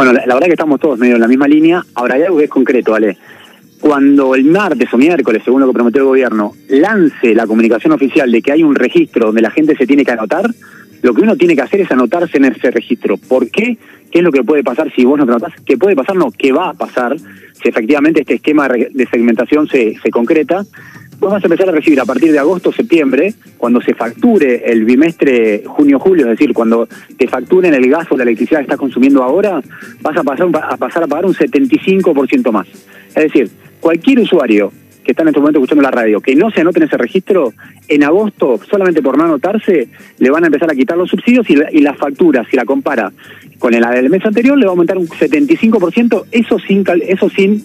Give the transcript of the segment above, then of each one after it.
Bueno, la, verdad que estamos todos medio en la misma línea. Ahora hay algo que es concreto, ¿vale? Cuando el martes o miércoles, según lo que prometió el gobierno, lance la comunicación oficial de que hay un registro donde la gente se tiene que anotar, lo que uno tiene que hacer es anotarse en ese registro. ¿Por qué? ¿Qué es lo que puede pasar si vos no te anotás? ¿Qué puede pasar? No, ¿qué va a pasar si efectivamente este esquema de segmentación se, se concreta? Vos vas a empezar a recibir a partir de agosto, septiembre, cuando se facture el bimestre junio-julio, es decir, cuando te facturen el gas o la electricidad que estás consumiendo ahora, vas a pasar a, pasar a pagar un 75% más. Es decir, cualquier usuario que está en este momento escuchando la radio, que no se anote en ese registro, en agosto, solamente por no anotarse, le van a empezar a quitar los subsidios y y la factura, si la compara con la del mes anterior, le va a aumentar un 75%, eso sin, eso sin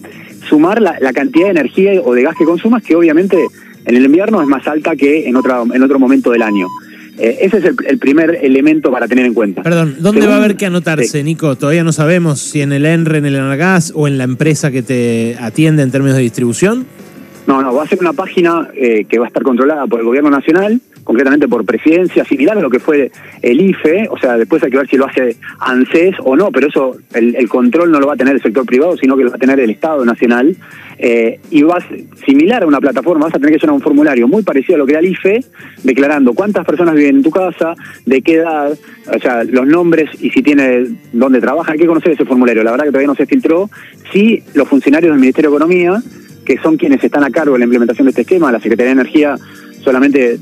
sumar la, cantidad de energía o de gas que consumas, que obviamente en el invierno es más alta que en, otra, en otro momento del año. Eh, ese es el, primer elemento para tener en cuenta. Perdón, ¿dónde va a haber que anotarse, Nico? Todavía no sabemos si en el ENRE, en el ENARGAS o en la empresa que te atiende en términos de distribución. No, no, va a ser una página eh, que va a estar controlada por el gobierno nacional, concretamente por presidencia, similar a lo que fue el IFE, o sea, después hay que ver si lo hace ANSES o no, pero eso, el, control no lo va a tener el sector privado, sino que lo va a tener el Estado Nacional, eh, y vas, similar a una plataforma, vas a tener que llenar un formulario muy parecido a lo que era el IFE, declarando cuántas personas viven en tu casa, de qué edad, o sea, los nombres y si tiene dónde trabaja, hay que conocer ese formulario, la verdad que todavía no se filtró, si los funcionarios del Ministerio de Economía, que son quienes están a cargo de la implementación de este esquema, la Secretaría de Energía solamente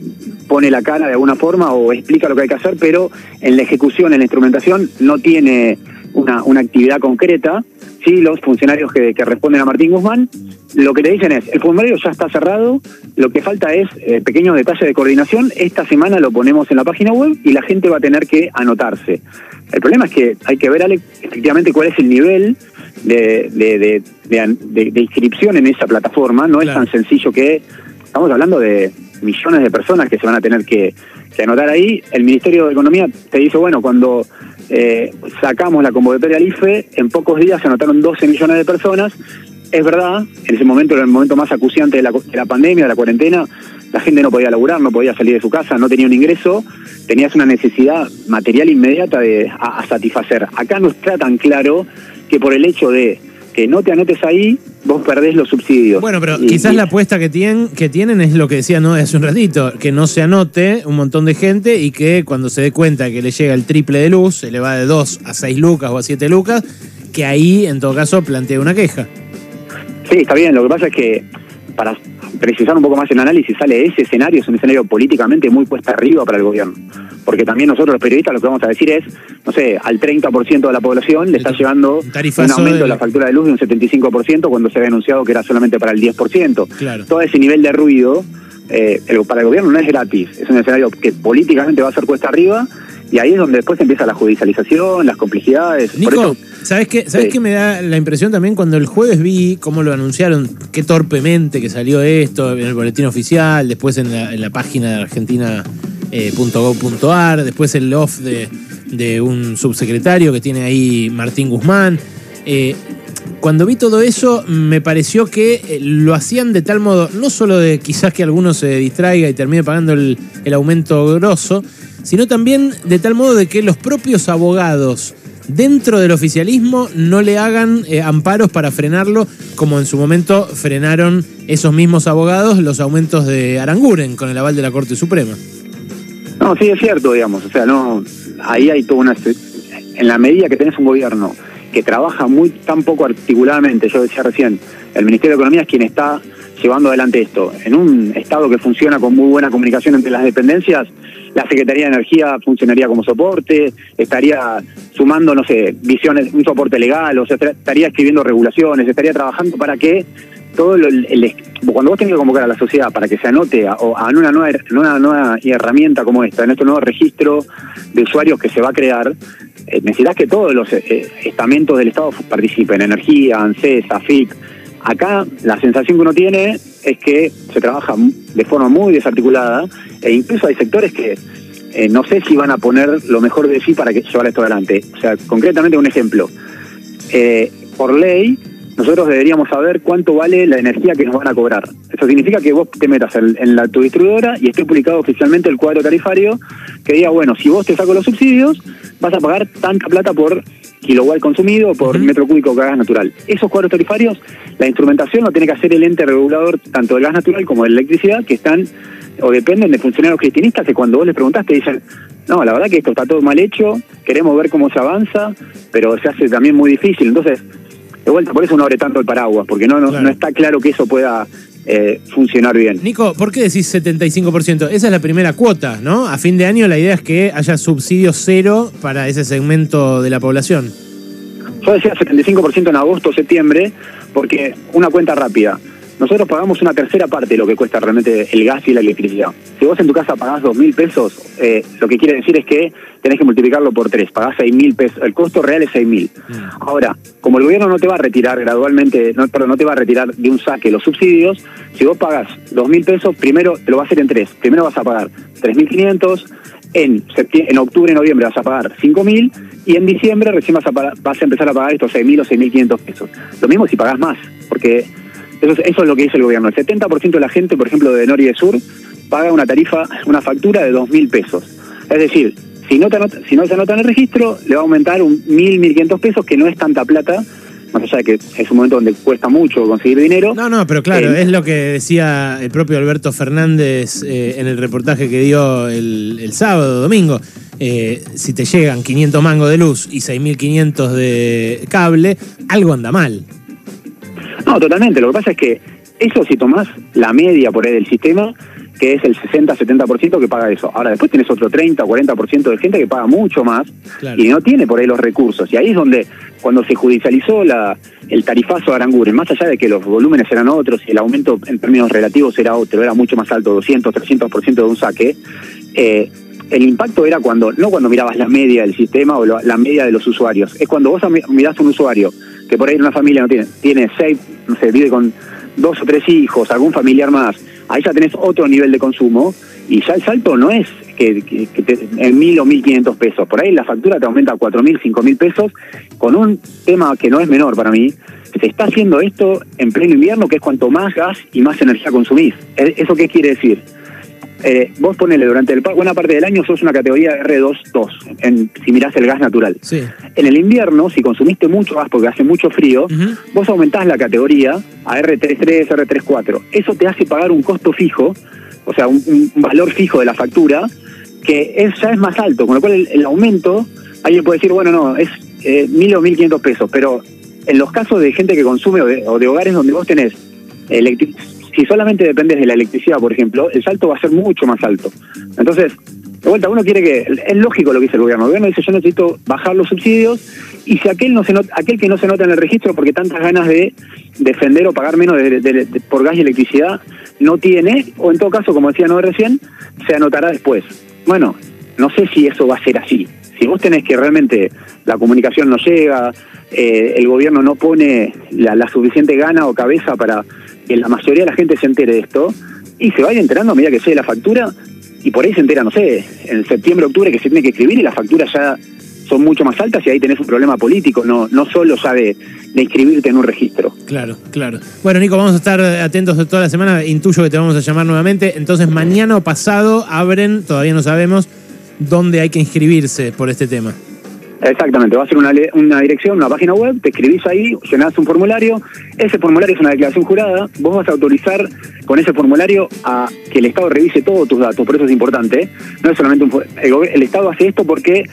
pone la cara de alguna forma o explica lo que hay que hacer, pero en la ejecución, en la instrumentación, no tiene una, una actividad concreta. Sí, los funcionarios que, responden a Martín Guzmán, lo que le dicen es, el formulario ya está cerrado, lo que falta es eh, pequeños detalles de coordinación, esta semana lo ponemos en la página web y la gente va a tener que anotarse. El problema es que hay que ver, Ale, efectivamente cuál es el nivel de, de, de, inscripción en esa plataforma. No es tan sencillo que estamos hablando de millones de personas que se van a tener que, anotar ahí. El Ministerio de Economía te dice, bueno, cuando eh, sacamos la convocatoria al IFE, en pocos días se anotaron 12 millones de personas. Es verdad, en ese momento, en el momento más acuciante de la, de la pandemia, de la cuarentena, la gente no podía laburar, no podía salir de su casa, no tenía un ingreso, tenías una necesidad material inmediata de, a satisfacer. Acá no está tan claro que por el hecho de que no te anotes ahí, vos perdés los subsidios. Bueno, pero quizás la apuesta que tienen, que tienen es lo que decía ¿no? hace un ratito, que no se anote un montón de gente y que cuando se dé cuenta que le llega el triple de luz, se le va de 2 a 6 lucas o a 7 lucas, que ahí en todo caso plantee una queja. Sí, está bien, lo que pasa es que para precisar un poco más el análisis, sale ese escenario, es un escenario políticamente muy puesta arriba para el gobierno. Porque también nosotros los periodistas lo que vamos a decir es, no sé, al 30% de la población le está llevando un aumento de... la factura de luz de un 75% cuando se había anunciado que era solamente para el 10%. Todo ese nivel de ruido eh, para el gobierno no es gratis, es un escenario que políticamente va a ser cuesta arriba y ahí es donde después empieza la judicialización, las complejidades. Nico, ¿sabes qué, ¿sabes qué me da la impresión también cuando el jueves vi cómo lo anunciaron, qué torpemente que salió esto en el boletín oficial, después en la, página de argentina.gov.ar, eh, después el off de, de, un subsecretario que tiene ahí Martín Guzmán. Eh, cuando vi todo eso, me pareció que eh, lo hacían de tal modo, no solo de quizás que alguno se distraiga y termine pagando el, el aumento grosso, sino también de tal modo de que los propios abogados dentro del oficialismo no le hagan eh, amparos para frenarlo, como en su momento frenaron esos mismos abogados los aumentos de Aranguren con el aval de la Corte Suprema. No, sí es cierto, digamos, o sea, no, ahí hay toda una... En la medida que tenés un gobierno que trabaja muy tan poco articuladamente, yo decía recién, el Ministerio de Economía es quien está llevando adelante esto. En un Estado que funciona con muy buena comunicación entre las dependencias, la Secretaría de Energía funcionaría como soporte, estaría sumando, no sé, visiones, un soporte legal, o sea, estaría escribiendo regulaciones, estaría trabajando para que todo el, cuando vos tenés que convocar a la sociedad para que se anote a, una, nueva, una nueva herramienta como esta, en este nuevo registro de usuarios que se va a crear, eh, necesitas que todos los eh, estamentos del Estado participen, energía, ANSES, AFIC, Acá la sensación que uno tiene es que se trabaja de forma muy desarticulada e incluso hay sectores que eh, no sé si van a poner lo mejor de sí para que llevar esto adelante. O sea, concretamente un ejemplo. Eh, por ley, nosotros deberíamos saber cuánto vale la energía que nos van a cobrar. Eso significa que vos te metas en, la tu y esté publicado oficialmente el cuadro tarifario que diga, bueno, si vos te saco los subsidios, vas a pagar tanta plata por kilowatt consumido por metro cúbico de gas natural. Esos cuadros tarifarios, la instrumentación lo tiene que hacer el ente regulador tanto del gas natural como de la electricidad, que están o dependen de funcionarios cristianistas que cuando vos les preguntaste dicen, no, la verdad que esto está todo mal hecho, queremos ver cómo se avanza, pero se hace también muy difícil. Entonces, de vuelta, por eso no abre tanto el paraguas, porque no, no, está claro que eso pueda eh, funcionar bien. Nico, ¿por qué decís 75%? Esa es la primera cuota, ¿no? A fin de año la idea es que haya subsidio cero para ese segmento de la población. Yo decía 75% en agosto, septiembre, porque una cuenta rápida nosotros pagamos una tercera parte de lo que cuesta realmente el gas y la electricidad. Si vos en tu casa pagás dos mil pesos, eh, lo que quiere decir es que tenés que multiplicarlo por tres, pagás seis mil pesos, el costo real es seis mil. Mm. Ahora, como el gobierno no te va a retirar gradualmente, no, perdón, no te va a retirar de un saque los subsidios, si vos pagás dos mil pesos, primero te lo va a hacer en tres. Primero vas a pagar tres mil quinientos, en, en octubre y noviembre vas a pagar cinco mil y en diciembre recién vas a, vas a empezar a pagar estos seis mil o seis mil quinientos pesos. Lo mismo si pagás más, porque eso, es lo que dice el gobierno. El 70% de la gente, por ejemplo, de Nor y de Sur, paga una tarifa, una factura de 2.000 pesos. Es decir, si no, si no se anota en el registro, le va a aumentar un 1.000, 1.500 pesos, que no es tanta plata, más allá de que es un momento donde cuesta mucho conseguir dinero. No, no, pero claro, eh, es lo que decía el propio Alberto Fernández eh, en el reportaje que dio el, sábado, domingo. Eh, si te llegan 500 mangos de luz y 6.500 de cable, algo anda mal. No, totalmente. Lo que pasa es que eso si tomás la media por ahí del sistema, que es el 60-70% que paga eso. Ahora después tienes otro 30 o 40% de gente que paga mucho más y no tiene por ahí los recursos. Y ahí es donde, cuando se judicializó la, el tarifazo de Aranguren, más allá de que los volúmenes eran otros y el aumento en términos relativos era otro, era mucho más alto, 200, 300% de un saque, eh, el impacto era cuando, no cuando mirabas la media del sistema o la media de los usuarios, es cuando vos mirás un usuario que por ahí una familia no tiene, tiene seis, no sé, vive con dos o tres hijos, algún familiar más, ahí ya tenés otro nivel de consumo y ya el salto no es que, en mil o mil quinientos pesos, por ahí la factura te aumenta a cuatro mil, cinco mil pesos, con un tema que no es menor para mí, se está haciendo esto en pleno invierno, que es cuanto más gas y más energía consumís. ¿Eso qué quiere decir? Eh, vos ponele durante el, buena parte del año sos una categoría R2-2, en, si mirás el gas natural. En el invierno, si consumiste mucho gas porque hace mucho frío, vos aumentás la categoría a R33, R34. Eso te hace pagar un costo fijo, o sea, un, valor fijo de la factura, que es, ya es más alto, con lo cual el, aumento, alguien puede decir, bueno, no, es eh, mil o mil quinientos pesos, pero en los casos de gente que consume o de, o de hogares donde vos tenés si solamente dependes de la electricidad, por ejemplo, el salto va a ser mucho más alto. Entonces, de vuelta, uno quiere que. Es lógico lo que dice el gobierno. El gobierno dice: Yo necesito bajar los subsidios, y si aquel, no se nota, aquel que no se nota en el registro porque tantas ganas de defender o pagar menos por gas y electricidad no tiene, o en todo caso, como decía no recién, se anotará después. Bueno, no sé si eso va a ser así. Si vos tenés que realmente la comunicación no llega, eh, el gobierno no pone la, la suficiente gana o cabeza para que la mayoría de la gente se entere de esto y se vaya enterando a medida que llegue la factura y por ahí se entera, no sé, en septiembre, octubre que se tiene que escribir y las facturas ya son mucho más altas y ahí tenés un problema político, no, no solo ya de, inscribirte en un registro. Claro, claro. Bueno, Nico, vamos a estar atentos toda la semana. Intuyo que te vamos a llamar nuevamente. Entonces, mañana o pasado abren, todavía no sabemos, dónde hay que inscribirse por este tema. Exactamente, va a ser una, una dirección, una página web, te escribís ahí, llenás un formulario, ese formulario es una declaración jurada, vos vas a autorizar con ese formulario a que el Estado revise todos tus datos, por eso es importante, no es solamente un... El, Estado hace esto porque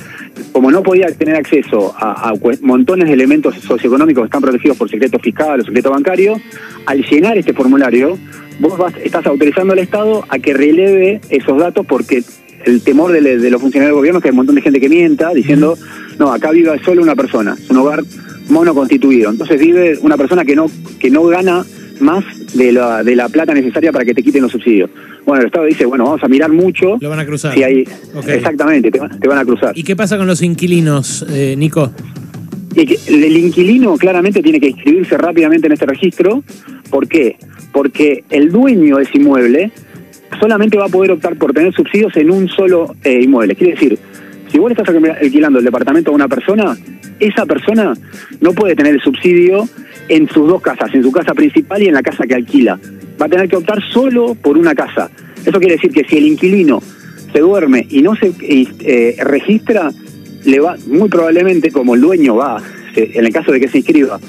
como no podía tener acceso a, montones de elementos socioeconómicos que están protegidos por secreto fiscal o secreto bancario, al llenar este formulario, vos vas, estás autorizando al Estado a que releve esos datos porque el temor de, los funcionarios del gobierno es que hay un montón de gente que mienta diciendo, no, acá vive solo una persona, es un hogar monoconstituido. Entonces vive una persona que no, que no gana más de la, de la plata necesaria para que te quiten los subsidios. Bueno, el Estado dice, bueno, vamos a mirar mucho. Lo van a cruzar. Si hay, Exactamente, te, van a cruzar. ¿Y qué pasa con los inquilinos, eh, Nico? el inquilino claramente tiene que inscribirse rápidamente en este registro. ¿Por qué? Porque el dueño de ese inmueble solamente va a poder optar por tener subsidios en un solo eh, inmueble. Quiere decir, si vos le estás alquilando el departamento a una persona, esa persona no puede tener el subsidio en sus dos casas, en su casa principal y en la casa que alquila. Va a tener que optar solo por una casa. Eso quiere decir que si el inquilino se duerme y no se eh, registra, le va, muy probablemente, como el dueño va, en el caso de que se inscriba,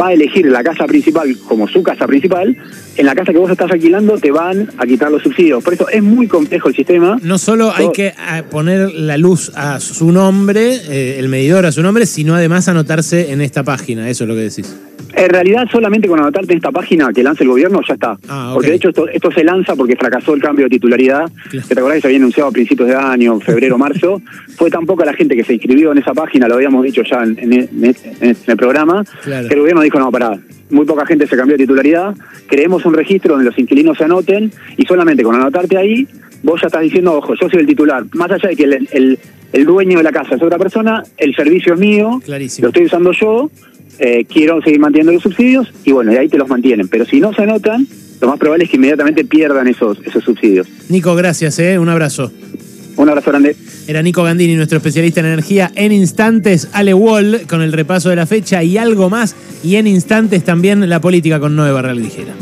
va a elegir la casa principal como su casa principal, en la casa que vos estás alquilando te van a quitar los subsidios. Por eso es muy complejo el sistema. No solo hay que eh, poner la luz a su nombre, eh, el medidor a su nombre, sino además anotarse en esta página, eso es lo que decís. En realidad, solamente con anotarte en esta página que lanza el gobierno ya está. Ah, porque de hecho esto, esto se lanza porque fracasó el cambio de titularidad, te acordás que se había anunciado a principios de año, febrero, marzo. Fue tan poca la gente que se inscribió en esa página, lo habíamos dicho ya en, el programa, que el gobierno dijo, no, pará, muy poca gente se cambió de titularidad, creemos un registro donde los inquilinos se anoten y solamente con anotarte ahí, vos ya estás diciendo, ojo, yo soy el titular. Más allá de que el, el, dueño de la casa es otra persona, el servicio es mío, lo estoy usando yo, eh, quiero seguir manteniendo los subsidios y bueno, y ahí te los mantienen. Pero si no se anotan, lo más probable es que inmediatamente pierdan esos, esos subsidios. Nico, gracias, ¿eh? un abrazo. Un abrazo grande. Era Nico Gandini, nuestro especialista en energía. En instantes, Ale Wall con el repaso de la fecha y algo más. Y en instantes también la política con Nueva Barral Ligera.